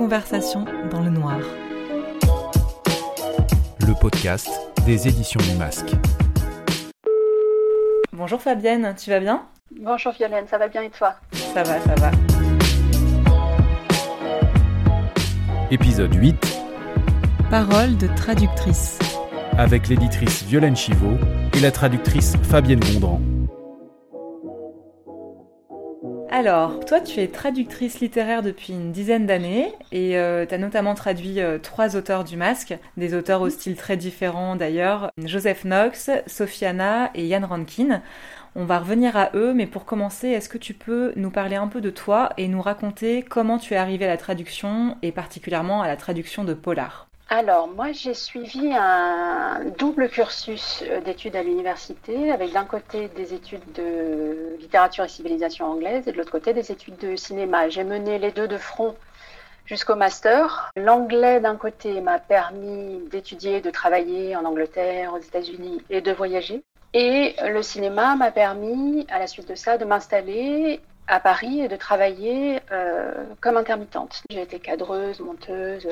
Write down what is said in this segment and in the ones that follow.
Conversation dans le noir. Le podcast des éditions du Masque. Bonjour Fabienne, tu vas bien? Bonjour Violaine, ça va bien et toi? Ça va, ça va. Épisode 8 Parole de traductrice. avec l'éditrice Violaine Chivot et la traductrice Fabienne Gondran. Alors, toi, tu es traductrice littéraire depuis une dizaine d'années et tu as notamment traduit euh, trois auteurs du masque, des auteurs au style très différent d'ailleurs, Joseph Knox, Sofiana et Yann Rankin. On va revenir à eux, mais pour commencer, est-ce que tu peux nous parler un peu de toi et nous raconter comment tu es arrivé à la traduction et particulièrement à la traduction de Polar? Alors, moi j'ai suivi un double cursus euh, d'études à l'université, avec d'un côté des études de littérature et civilisation anglaise et de l'autre côté des études de cinéma. J'ai mené les deux de front jusqu'au master. L'anglais d'un côté m'a permis d'étudier, de travailler en Angleterre, aux États-Unis et de voyager. Et le cinéma m'a permis, à la suite de ça, de m'installer à Paris et de travailler euh, comme intermittente. J'ai été cadreuse, monteuse,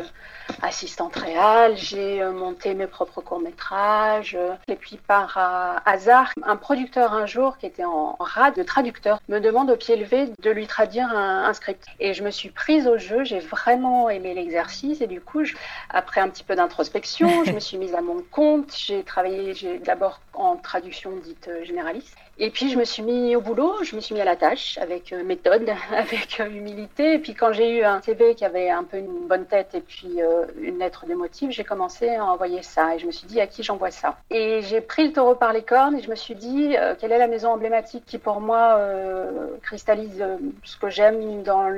assistante réelle, j'ai euh, monté mes propres courts-métrages. et puis par euh, hasard, un producteur un jour qui était en rade de traducteur me demande au pied levé de lui traduire un, script. Et je me suis prise au jeu, j'ai vraiment aimé l'exercice et du coup, après un petit peu d'introspection, je me suis mise à mon compte. J'ai travaillé d'abord en traduction dite généraliste. Et puis je me suis mis au boulot, je me suis mis à la tâche avec euh, méthode, avec euh, humilité. Et puis quand j'ai eu un CV qui avait un peu une bonne tête et puis euh, une lettre de motif, j'ai commencé à envoyer ça. Et je me suis dit à qui j'envoie ça? Et j'ai pris le taureau par les cornes et je me suis dit quelle est la maison emblématique qui pour moi euh, cristallise ce que j'aime dans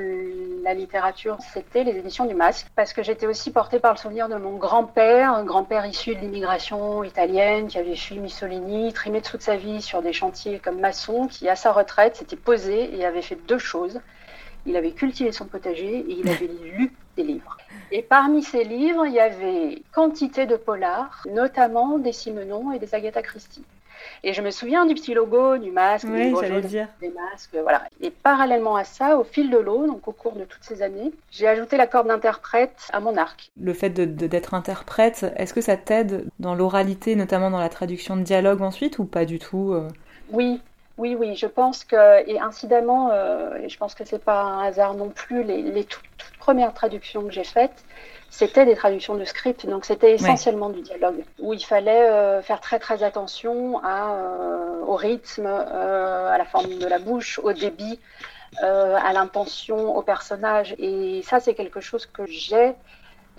la littérature? C'était les éditions du Masque parce que j'étais aussi portée par le souvenir de mon grand-père, un grand-père issu de l'immigration italienne qui avait fui Mussolini, trimé toute sa vie sur des chantiers comme maçon, qui à sa retraite s'était posé et avait fait deux choses. Il avait cultivé son potager et il avait lu des livres. Et parmi ces livres, il y avait quantité de polars, notamment des Simenon et des Agatha Christie. Et je me souviens du petit logo, du masque, du Oui, j'allais jaune, dire. des masques, voilà. Et parallèlement à ça, au fil de l'eau, donc au cours de toutes ces années, j'ai ajouté la corde d'interprète à mon arc. Le fait de- de- d'être interprète, est-ce que ça t'aide dans l'oralité, notamment dans la traduction de dialogue ensuite, ou pas du tout euh? Oui, oui, oui, je pense que, et incidemment, euh, et je pense que c'est pas un hasard non plus, les, les toutes, toutes premières traductions que j'ai faites, c'était des traductions de script, donc c'était essentiellement du dialogue, où il fallait euh, faire très très attention à, euh, au rythme, euh, à la forme de la bouche, au débit, euh, à l'intention, au personnage, et ça c'est quelque chose que j'ai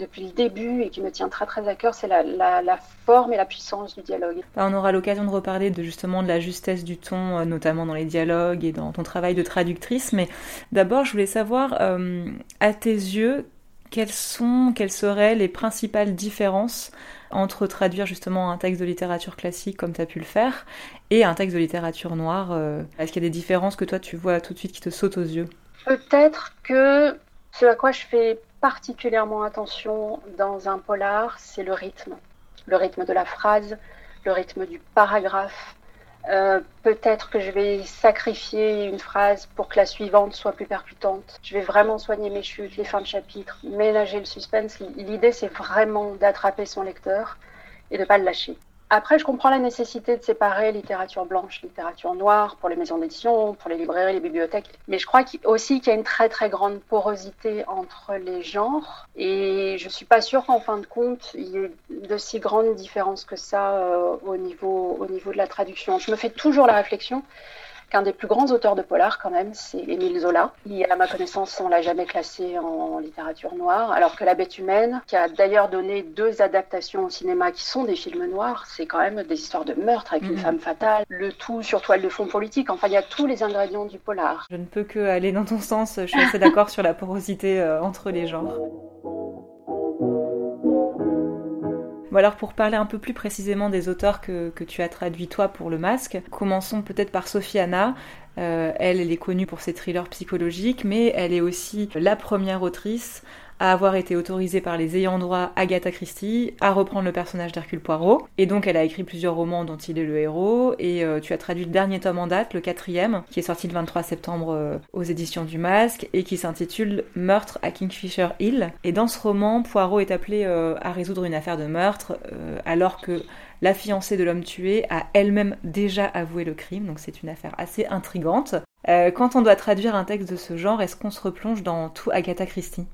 depuis le début et qui me tient très très à cœur, c'est la, la, la forme et la puissance du dialogue. Bah, On aura l'occasion de reparler de justement de la justesse du ton, euh, notamment dans les dialogues et dans ton travail de traductrice. Mais d'abord, je voulais savoir, euh, à tes yeux, quelles sont, quelles seraient les principales différences entre traduire justement un texte de littérature classique comme tu as pu le faire et un texte de littérature noire euh, Est-ce qu'il y a des différences que toi tu vois tout de suite qui te sautent aux yeux? Peut-être que ce à quoi je fais particulièrement attention dans un polar, c'est le rythme. Le rythme de la phrase, le rythme du paragraphe. Euh, Peut-être que je vais sacrifier une phrase pour que la suivante soit plus percutante. Je vais vraiment soigner mes chutes, les fins de chapitre, ménager le suspense. L'idée, c'est vraiment d'attraper son lecteur et de ne pas le lâcher. Après, je comprends la nécessité de séparer littérature blanche, littérature noire pour les maisons d'édition, pour les librairies, les bibliothèques. Mais je crois aussi qu'il y a une très très grande porosité entre les genres. Et je suis pas sûre qu'en fin de compte, il y ait de si grandes différences que ça euh, au, niveau, au niveau de la traduction. Je me fais toujours la réflexion qu'un des plus grands auteurs de polar, quand même, c'est Émile Zola, qui, à ma connaissance, on l'a jamais classé en littérature noire, alors que La Bête humaine, qui a d'ailleurs donné deux adaptations au cinéma qui sont des films noirs, c'est quand même des histoires de meurtre avec une Mhm. femme fatale, le tout sur toile de fond politique. Enfin, il y a tous les ingrédients du polar. Je ne peux que aller dans ton sens, je suis assez d'accord sur la porosité euh, entre les genres. Bon alors pour parler un peu plus précisément des auteurs que, que tu as traduits toi pour le masque, commençons peut-être par Sophie Anna. Euh, elle, elle est connue pour ses thrillers psychologiques, mais elle est aussi la première autrice avoir été autorisée par les ayants droit Agatha Christie à reprendre le personnage d'Hercule Poirot. Et donc elle a écrit plusieurs romans dont il est le héros. Et euh, tu as traduit le dernier tome en date, le quatrième, qui est sorti le 23 septembre euh, aux éditions du Masque et qui s'intitule Meurtre à Kingfisher Hill. Et dans ce roman, Poirot est appelé euh, à résoudre une affaire de meurtre alors que la fiancée de l'homme tué a elle-même déjà avoué le crime, donc c'est une affaire assez intrigante. quand on doit traduire un texte de ce genre, est-ce qu'on se replonge dans tout Agatha Christie?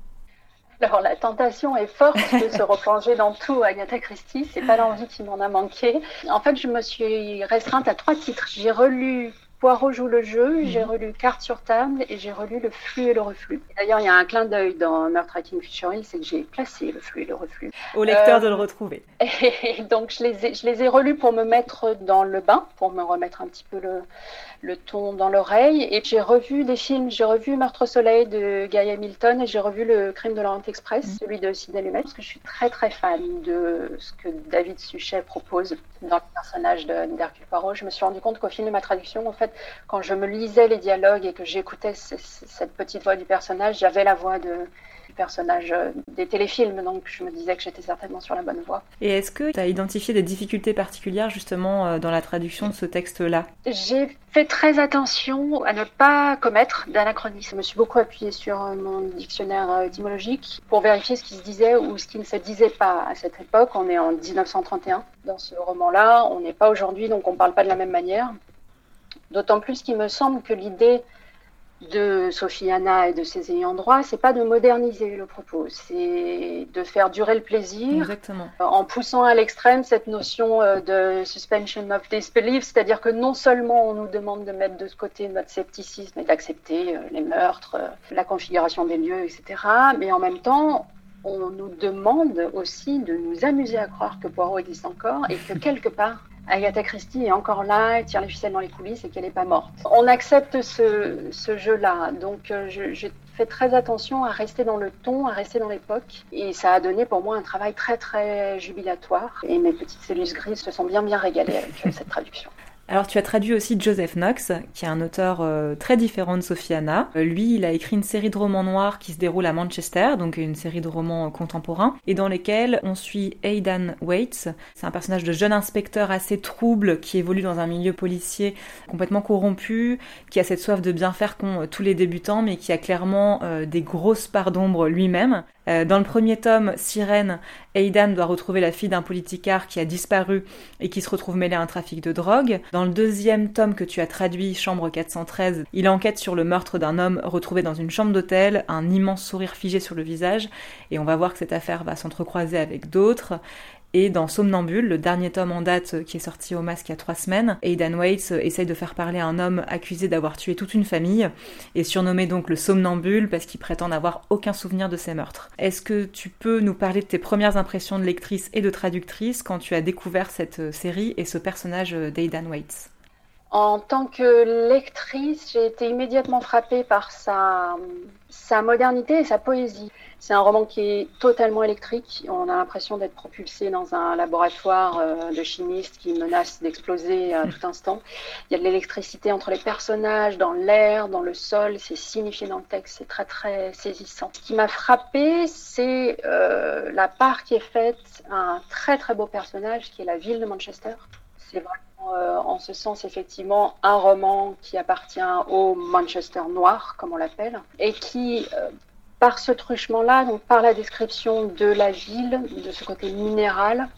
Alors la tentation est forte de se replonger dans tout Agatha Christie, c'est pas l'envie qui m'en a manqué. En fait, je me suis restreinte à trois titres. J'ai relu Poirot joue le jeu, j'ai mhm. relu Carte sur table et j'ai relu Le flux et le reflux. D'ailleurs, il y a un clin d'œil dans Meurtre à Kingfisher c'est que j'ai placé Le flux et le reflux. Au lecteur euh, de le retrouver. Et donc, je les, ai, je les ai relus pour me mettre dans le bain, pour me remettre un petit peu le, le ton dans l'oreille. Et j'ai revu des films, j'ai revu Meurtre au soleil de Guy Hamilton et j'ai revu Le crime de l'Orient Express, mhm. celui de Sidney Lumet, parce que je suis très très fan de ce que David Suchet propose dans le personnage d'Hercule Poirot. Je me suis rendu compte qu'au film de ma traduction, en fait, quand je me lisais les dialogues et que j'écoutais cette petite voix du personnage, j'avais la voix de, personnage euh, des téléfilms, donc je me disais que j'étais certainement sur la bonne voie. Et est-ce que tu as identifié des difficultés particulières justement euh, dans la traduction de ce texte-là? J'ai fait très attention à ne pas commettre d'anachronisme. Je me suis beaucoup appuyée sur euh, mon dictionnaire étymologique pour vérifier ce qui se disait ou ce qui ne se disait pas à cette époque. On est en 1931 dans ce roman-là, on n'est pas aujourd'hui, donc on ne parle pas de la même manière. D'autant plus qu'il me semble que l'idée de Sophie Anna et de ses ayants droit, c'est pas de moderniser le propos, c'est de faire durer le plaisir en poussant à l'extrême cette notion euh, de suspension of disbelief, c'est-à-dire que non seulement on nous demande de mettre de côté notre scepticisme et d'accepter euh, les meurtres, euh, la configuration des lieux, etc., mais en même temps, on nous demande aussi de nous amuser à croire que Poirot existe encore et que quelque part, Agatha Christie est encore là, elle tire les ficelles dans les coulisses et qu'elle n'est pas morte. On accepte ce, jeu-là, donc euh, j'ai fait très attention à rester dans le ton, à rester dans l'époque, et ça a donné pour moi un travail très très jubilatoire, et mes petites cellules grises se sont bien bien régalées avec euh, cette traduction. Alors tu as traduit aussi Joseph Knox, qui est un auteur euh, très différent de Sophie Anna. Euh, lui, il a écrit une série de romans noirs qui se déroule à Manchester, donc une série de romans contemporains, et dans lesquels on suit Aidan Waits. C'est un personnage de jeune inspecteur assez trouble qui évolue dans un milieu policier complètement corrompu, qui a cette soif de bien faire qu'ont euh, tous les débutants, mais qui a clairement des grosses parts d'ombre lui-même. Euh, dans le premier tome, Sirène, Aidan doit retrouver la fille d'un politicard qui a disparu et qui se retrouve mêlé à un trafic de drogue. Dans le deuxième tome que tu as traduit, Chambre 413, il enquête sur le meurtre d'un homme retrouvé dans une chambre d'hôtel, un immense sourire figé sur le visage, et on va voir que cette affaire va s'entrecroiser avec d'autres. Et dans Somnambule, le dernier tome en date euh, qui est sorti au masque il y a trois semaines, Aidan Waits euh, essaye de faire parler un homme accusé d'avoir tué toute une famille et surnommé donc le Somnambule parce qu'il prétend n'avoir aucun souvenir de ses meurtres. Est-ce que tu peux nous parler de tes premières impressions de lectrice et de traductrice quand tu as découvert cette euh, série et ce personnage d'Aidan Waits? En tant que lectrice, j'ai été immédiatement frappée par sa, sa modernité et sa poésie. C'est un roman qui est totalement électrique. On a l'impression d'être propulsé dans un laboratoire euh, de chimistes qui menace d'exploser à tout instant. Il y a de l'électricité entre les personnages, dans l'air, dans le sol. C'est signifié dans le texte. C'est très, très saisissant. Ce qui m'a frappé, c'est euh, la part qui est faite à un très, très beau personnage qui est la ville de Manchester. C'est vraiment euh, en ce sens effectivement un roman qui appartient au Manchester noir, comme on l'appelle, et qui, euh, par ce truchement-là, donc par la description de la ville, de ce côté minéral,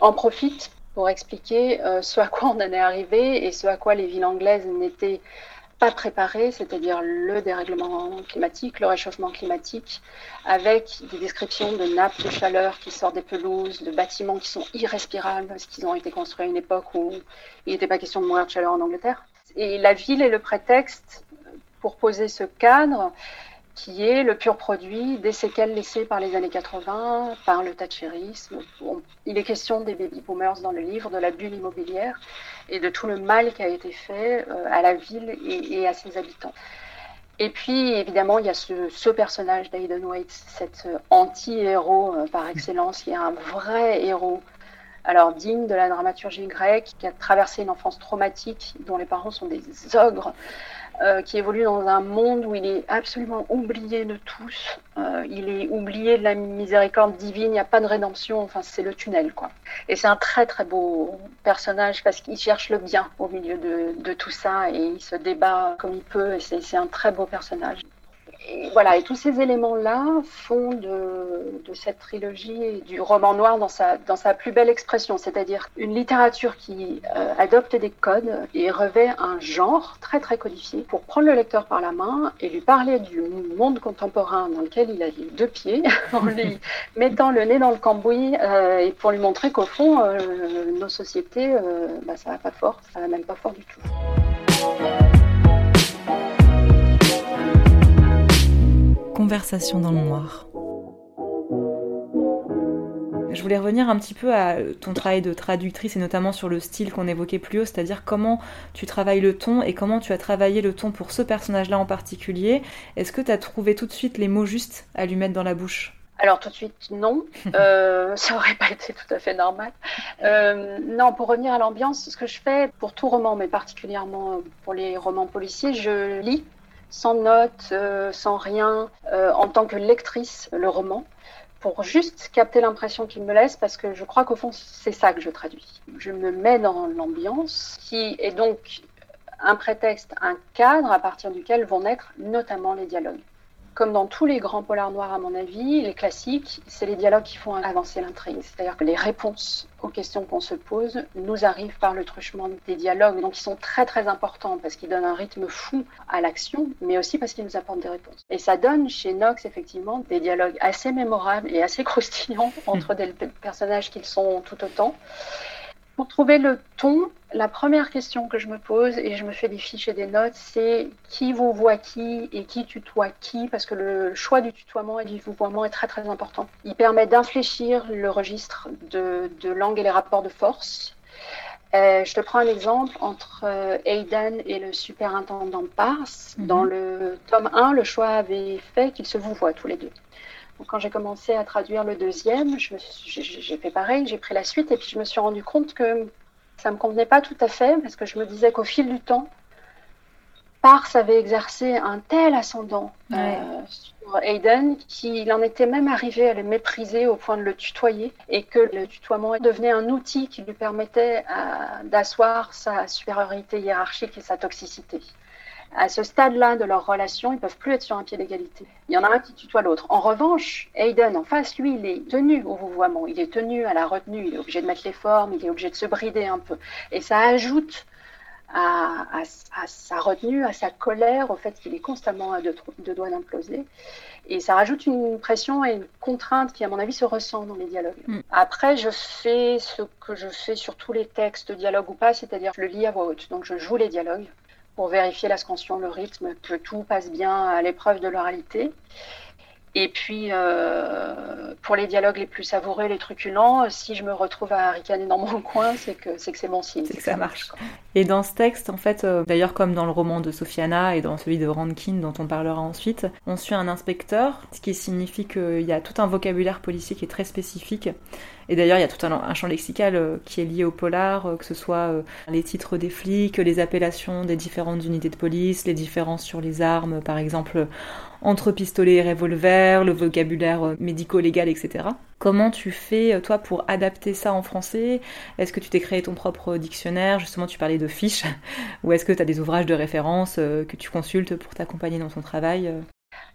en profite pour expliquer euh, ce à quoi on en est arrivé et ce à quoi les villes anglaises n'étaient pas préparé, c'est-à-dire le dérèglement climatique, le réchauffement climatique, avec des descriptions de nappes de chaleur qui sortent des pelouses, de bâtiments qui sont irrespirables parce qu'ils ont été construits à une époque où il n'était pas question de mourir de chaleur en Angleterre. Et la ville est le prétexte pour poser ce cadre qui est le pur produit des séquelles laissées par les années 80, par le thatcherisme. Il est question des baby boomers dans le livre, de la bulle immobilière et de tout le mal qui a été fait euh, à la ville et, à ses habitants. Et puis, évidemment, il y a ce, personnage d'Aiden Waite, cet anti-héros euh, par excellence, qui est un vrai héros, alors digne de la dramaturgie grecque, qui a traversé une enfance traumatique, dont les parents sont des ogres, euh, qui évolue dans un monde où il est absolument oublié de tous, euh, il est oublié de la miséricorde divine, il n'y a pas de rédemption, enfin c'est le tunnel quoi. Et c'est un très très beau personnage parce qu'il cherche le bien au milieu de, de, tout ça et il se débat comme il peut et c'est un très beau personnage et voilà, et tous ces éléments-là font de, cette trilogie du roman noir dans sa, dans sa plus belle expression, c'est-à-dire une littérature qui euh, adopte des codes et revêt un genre très très codifié pour prendre le lecteur par la main et lui parler du monde contemporain dans lequel il a les deux pieds, en lui mettant le nez dans le cambouis euh, et pour lui montrer qu'au fond, euh, nos sociétés, bah, ça va pas fort, ça va même pas fort du tout. Conversation dans le noir. Je voulais revenir un petit peu à ton travail de traductrice et notamment sur le style qu'on évoquait plus haut, c'est-à-dire comment tu travailles le ton et comment tu as travaillé le ton pour ce personnage-là en particulier. Est-ce que tu as trouvé tout de suite les mots justes à lui mettre dans la bouche? Alors tout de suite, non. Euh, ça aurait pas été tout à fait normal. Euh, non, pour revenir à l'ambiance, ce que je fais pour tout roman, mais particulièrement pour les romans policiers, je lis sans notes, euh, sans rien, euh, en tant que lectrice, le roman, pour juste capter l'impression qu'il me laisse, parce que je crois qu'au fond, c'est ça que je traduis. Je me mets dans l'ambiance, qui est donc un prétexte, un cadre à partir duquel vont naître notamment les dialogues comme dans tous les grands polars noirs, à mon avis, les classiques, c'est les dialogues qui font avancer l'intrigue. C'est-à-dire que les réponses aux questions qu'on se pose nous arrivent par le truchement des dialogues. Donc, ils sont très, très importants parce qu'ils donnent un rythme fou à l'action, mais aussi parce qu'ils nous apportent des réponses. Et ça donne chez Knox, effectivement, des dialogues assez mémorables et assez croustillants entre des personnages qui sont tout autant. Pour trouver le ton, la première question que je me pose, et je me fais des fiches et des notes, c'est qui vous voit qui et qui tutoie qui, parce que le choix du tutoiement et du vouvoiement est très très important. Il permet d'infléchir le registre de, langue et les rapports de force. Euh, je te prends un exemple entre euh, Aidan et le superintendant Pars. Mhm. Dans le tome 1, le choix avait fait qu'ils se vouvoient tous les deux quand j'ai commencé à traduire le deuxième, j'ai fait pareil, j'ai pris la suite et puis je me suis rendu compte que ça ne me convenait pas tout à fait parce que je me disais qu'au fil du temps, Pars avait exercé un tel ascendant euh, sur Hayden qu'il en était même arrivé à le mépriser au point de le tutoyer et que le tutoiement devenait un outil qui lui permettait euh, d'asseoir sa supériorité hiérarchique et sa toxicité à ce stade-là de leur relation, ils peuvent plus être sur un pied d'égalité. Il y en a un qui tutoie l'autre. En revanche, Hayden, en face, lui, il est tenu au vouvoiement, il est tenu à la retenue, il est obligé de mettre les formes, il est obligé de se brider un peu. Et ça ajoute à, sa retenue, à sa colère, au fait qu'il est constamment à deux, doigts d'imploser. Et ça rajoute une pression et une contrainte qui, à mon avis, se ressent dans les dialogues. Mm. Après, je fais ce que je fais sur tous les textes, dialogue ou pas, c'est-à-dire je le lis à voix haute. Donc je joue les dialogues pour vérifier la scansion, le rythme, que tout passe bien à l'épreuve de l'oralité. Et puis, euh, pour les dialogues les plus savoureux, les truculents, si je me retrouve à ricaner dans mon coin, c'est que c'est que bon signe. C'est que ça marche. Et dans ce texte, en fait, euh, d'ailleurs comme dans le roman de Sofiana et dans celui de Rankin dont on parlera ensuite, on suit un inspecteur, ce qui signifie qu'il y a tout un vocabulaire policier qui est très spécifique. Et d'ailleurs, il y a tout un, champ lexical euh, qui est lié au polar, euh, que ce soit les titres des flics, les appellations des différentes unités de police, les différences sur les armes, par exemple entre pistolet et revolver, le vocabulaire médico-légal, etc. Comment tu fais, toi, pour adapter ça en français? Est-ce que tu t'es créé ton propre dictionnaire? Justement, tu parlais de fiches. Ou est-ce que tu as des ouvrages de référence euh, que tu consultes pour t'accompagner dans ton travail euh?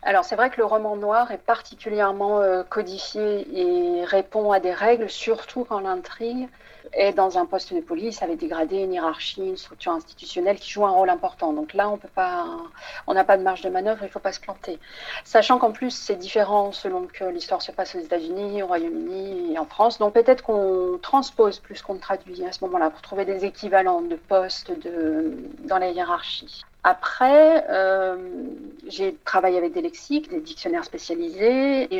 Alors c'est vrai que le roman noir est particulièrement euh, codifié et répond à des règles, surtout quand l'intrigue est dans un poste de police avec dégradé, une hiérarchie, une structure institutionnelle qui joue un rôle important. Donc là, on peut pas, on n'a pas de marge de manœuvre, il ne faut pas se planter. Sachant qu'en plus, c'est différent selon que l'histoire se passe aux États-Unis, au Royaume-Uni et en France. Donc peut-être qu'on transpose plus qu'on traduit à ce moment-là pour trouver des équivalents de postes dans la hiérarchie. Après, euh, j'ai travaillé avec des lexiques, des dictionnaires spécialisés, et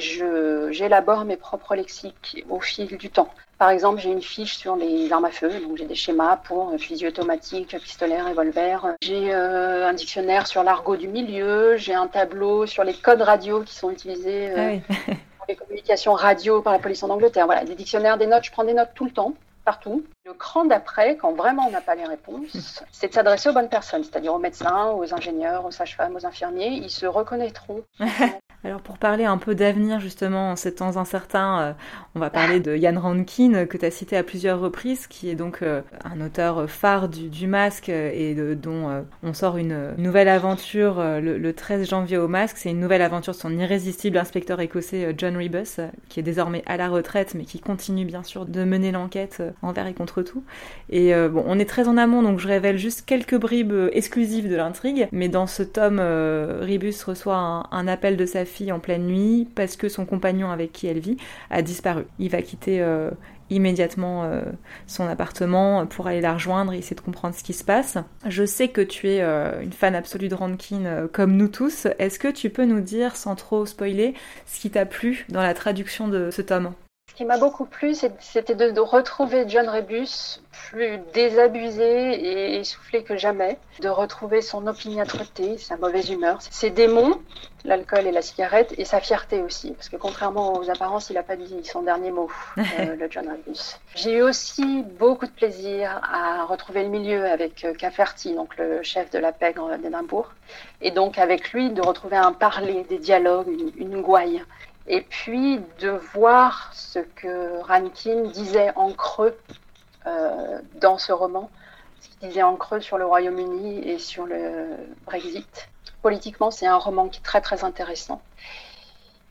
j'élabore mes propres lexiques au fil du temps. Par exemple, j'ai une fiche sur les armes à feu, donc j'ai des schémas pour fusil automatique, pistolet, revolver. J'ai euh, un dictionnaire sur l'argot du milieu, j'ai un tableau sur les codes radio qui sont utilisés euh, ah pour les communications radio par la police en Angleterre. Voilà, des dictionnaires, des notes, je prends des notes tout le temps partout. Le cran d'après, quand vraiment on n'a pas les réponses, c'est de s'adresser aux bonnes personnes, c'est-à-dire aux médecins, aux ingénieurs, aux sages-femmes, aux infirmiers. Ils se reconnaîtront. Alors pour parler un peu d'avenir justement en ces temps incertains, euh, on va parler de Jan Rankin que tu as cité à plusieurs reprises, qui est donc euh, un auteur phare du, masque et dont on sort une nouvelle aventure le, 13 janvier au masque. C'est une nouvelle aventure de son irrésistible inspecteur écossais John Rebus, qui est désormais à la retraite mais qui continue bien sûr de mener l'enquête envers et contre tout. Et bon, on est très en amont donc je révèle juste quelques bribes exclusives de l'intrigue, mais dans ce tome, Rebus reçoit un, un appel de sa fille en pleine nuit parce que son compagnon avec qui elle vit a disparu. Il va quitter euh, immédiatement euh, son appartement pour aller la rejoindre et essayer de comprendre ce qui se passe. Je sais que tu es euh, une fan absolue de Rankin comme nous tous. Est-ce que tu peux nous dire, sans trop spoiler, ce qui t'a plu dans la traduction de ce tome? Ce qui m'a beaucoup plu, c'était de, retrouver John Rebus plus désabusé et essoufflé que jamais, de retrouver son opiniâtreté, sa mauvaise humeur, ses démons, l'alcool et la cigarette, et sa fierté aussi, parce que contrairement aux apparences, il n'a pas dit son dernier mot, euh, le John Rebus. J'ai eu aussi beaucoup de plaisir à retrouver le milieu avec euh, Cafferty, donc le chef de la pègre d'Édimbourg, et donc avec lui de retrouver un parler, des dialogues, une, une gouaille et puis de voir ce que Rankin disait en creux euh, dans ce roman, ce qu'il disait en creux sur le Royaume-Uni et sur le Brexit. Politiquement, c'est un roman qui est très très intéressant.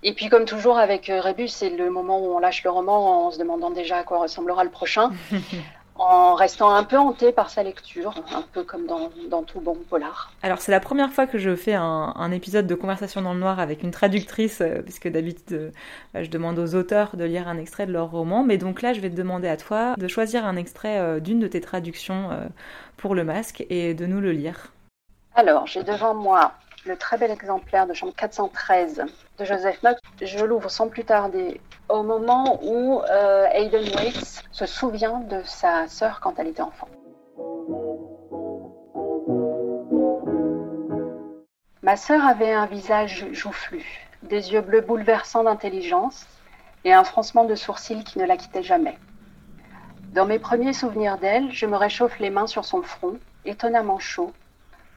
Et puis, comme toujours avec Rebus, c'est le moment où on lâche le roman en se demandant déjà à quoi ressemblera le prochain. en restant un peu hanté par sa lecture, un peu comme dans, tout bon polar. Alors c'est la première fois que je fais un, épisode de Conversation dans le noir avec une traductrice, euh, puisque d'habitude euh, bah, je demande aux auteurs de lire un extrait de leur roman, mais donc là je vais te demander à toi de choisir un extrait euh, d'une de tes traductions pour le masque et de nous le lire. Alors j'ai devant moi le très bel exemplaire de chambre 413 de Joseph Knox. Je l'ouvre sans plus tarder au moment où euh, Hayden Waits se souvient de sa sœur quand elle était enfant. Ma sœur avait un visage joufflu, des yeux bleus bouleversants d'intelligence et un froncement de sourcils qui ne la quittait jamais. Dans mes premiers souvenirs d'elle, je me réchauffe les mains sur son front, étonnamment chaud,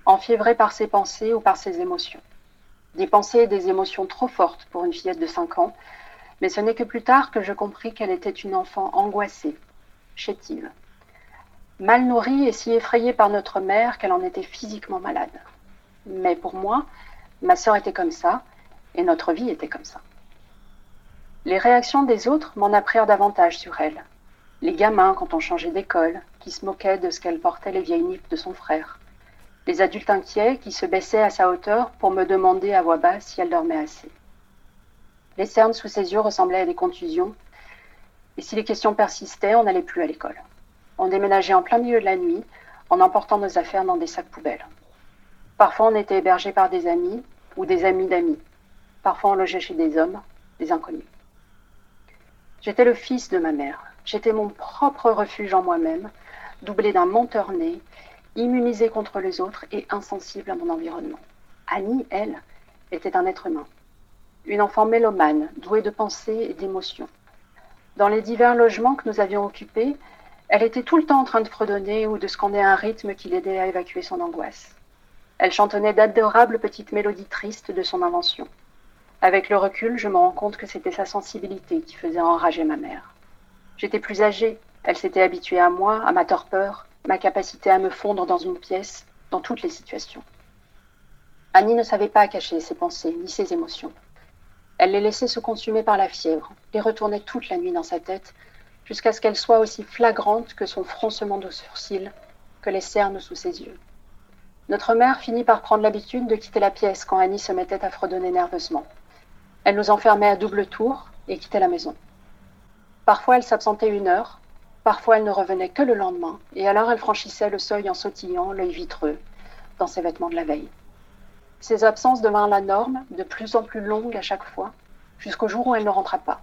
enfiévré par ses pensées ou par ses émotions. Des pensées et des émotions trop fortes pour une fillette de 5 ans, mais ce n'est que plus tard que je compris qu'elle était une enfant angoissée, chétive, mal nourrie et si effrayée par notre mère qu'elle en était physiquement malade. Mais pour moi, ma sœur était comme ça, et notre vie était comme ça. Les réactions des autres m'en apprirent davantage sur elle. Les gamins quand on changeait d'école, qui se moquaient de ce qu'elle portait les vieilles nippes de son frère. Les adultes inquiets qui se baissaient à sa hauteur pour me demander à voix basse si elle dormait assez. Les cernes sous ses yeux ressemblaient à des contusions. Et si les questions persistaient, on n'allait plus à l'école. On déménageait en plein milieu de la nuit, en emportant nos affaires dans des sacs poubelles. Parfois, on était hébergé par des amis ou des amis d'amis. Parfois, on logeait chez des hommes, des inconnus. J'étais le fils de ma mère. J'étais mon propre refuge en moi-même, doublé d'un menteur né, immunisé contre les autres et insensible à mon environnement. Annie, elle, était un être humain une enfant mélomane, douée de pensées et d'émotions. Dans les divers logements que nous avions occupés, elle était tout le temps en train de fredonner ou de scander un rythme qui l'aidait à évacuer son angoisse. Elle chantonnait d'adorables petites mélodies tristes de son invention. Avec le recul, je me rends compte que c'était sa sensibilité qui faisait enrager ma mère. J'étais plus âgée, elle s'était habituée à moi, à ma torpeur, ma capacité à me fondre dans une pièce, dans toutes les situations. Annie ne savait pas cacher ses pensées ni ses émotions. Elle les laissait se consumer par la fièvre, les retournait toute la nuit dans sa tête, jusqu'à ce qu'elle soit aussi flagrante que son froncement de sourcils, que les cernes sous ses yeux. Notre mère finit par prendre l'habitude de quitter la pièce quand Annie se mettait à fredonner nerveusement. Elle nous enfermait à double tour et quittait la maison. Parfois elle s'absentait une heure, parfois elle ne revenait que le lendemain, et alors elle franchissait le seuil en sautillant, l'œil vitreux, dans ses vêtements de la veille. Ces absences devinrent la norme, de plus en plus longues à chaque fois, jusqu'au jour où elle ne rentra pas.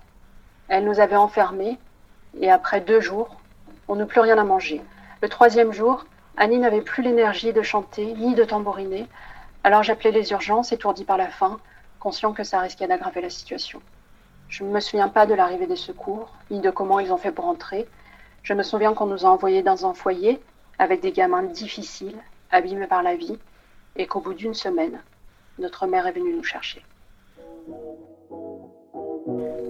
Elle nous avait enfermés, et après deux jours, on n'eut plus rien à manger. Le troisième jour, Annie n'avait plus l'énergie de chanter ni de tambouriner, alors j'appelais les urgences, étourdi par la faim, conscient que ça risquait d'aggraver la situation. Je ne me souviens pas de l'arrivée des secours, ni de comment ils ont fait pour entrer. Je me souviens qu'on nous a envoyés dans un foyer, avec des gamins difficiles, abîmés par la vie, et qu'au bout d'une semaine, notre mère est venue nous chercher.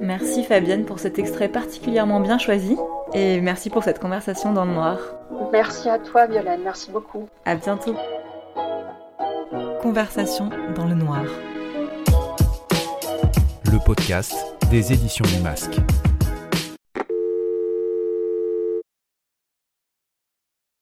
Merci Fabienne pour cet extrait particulièrement bien choisi et merci pour cette conversation dans le noir. Merci à toi Violaine, merci beaucoup. À bientôt. Conversation dans le noir. Le podcast des éditions du masque.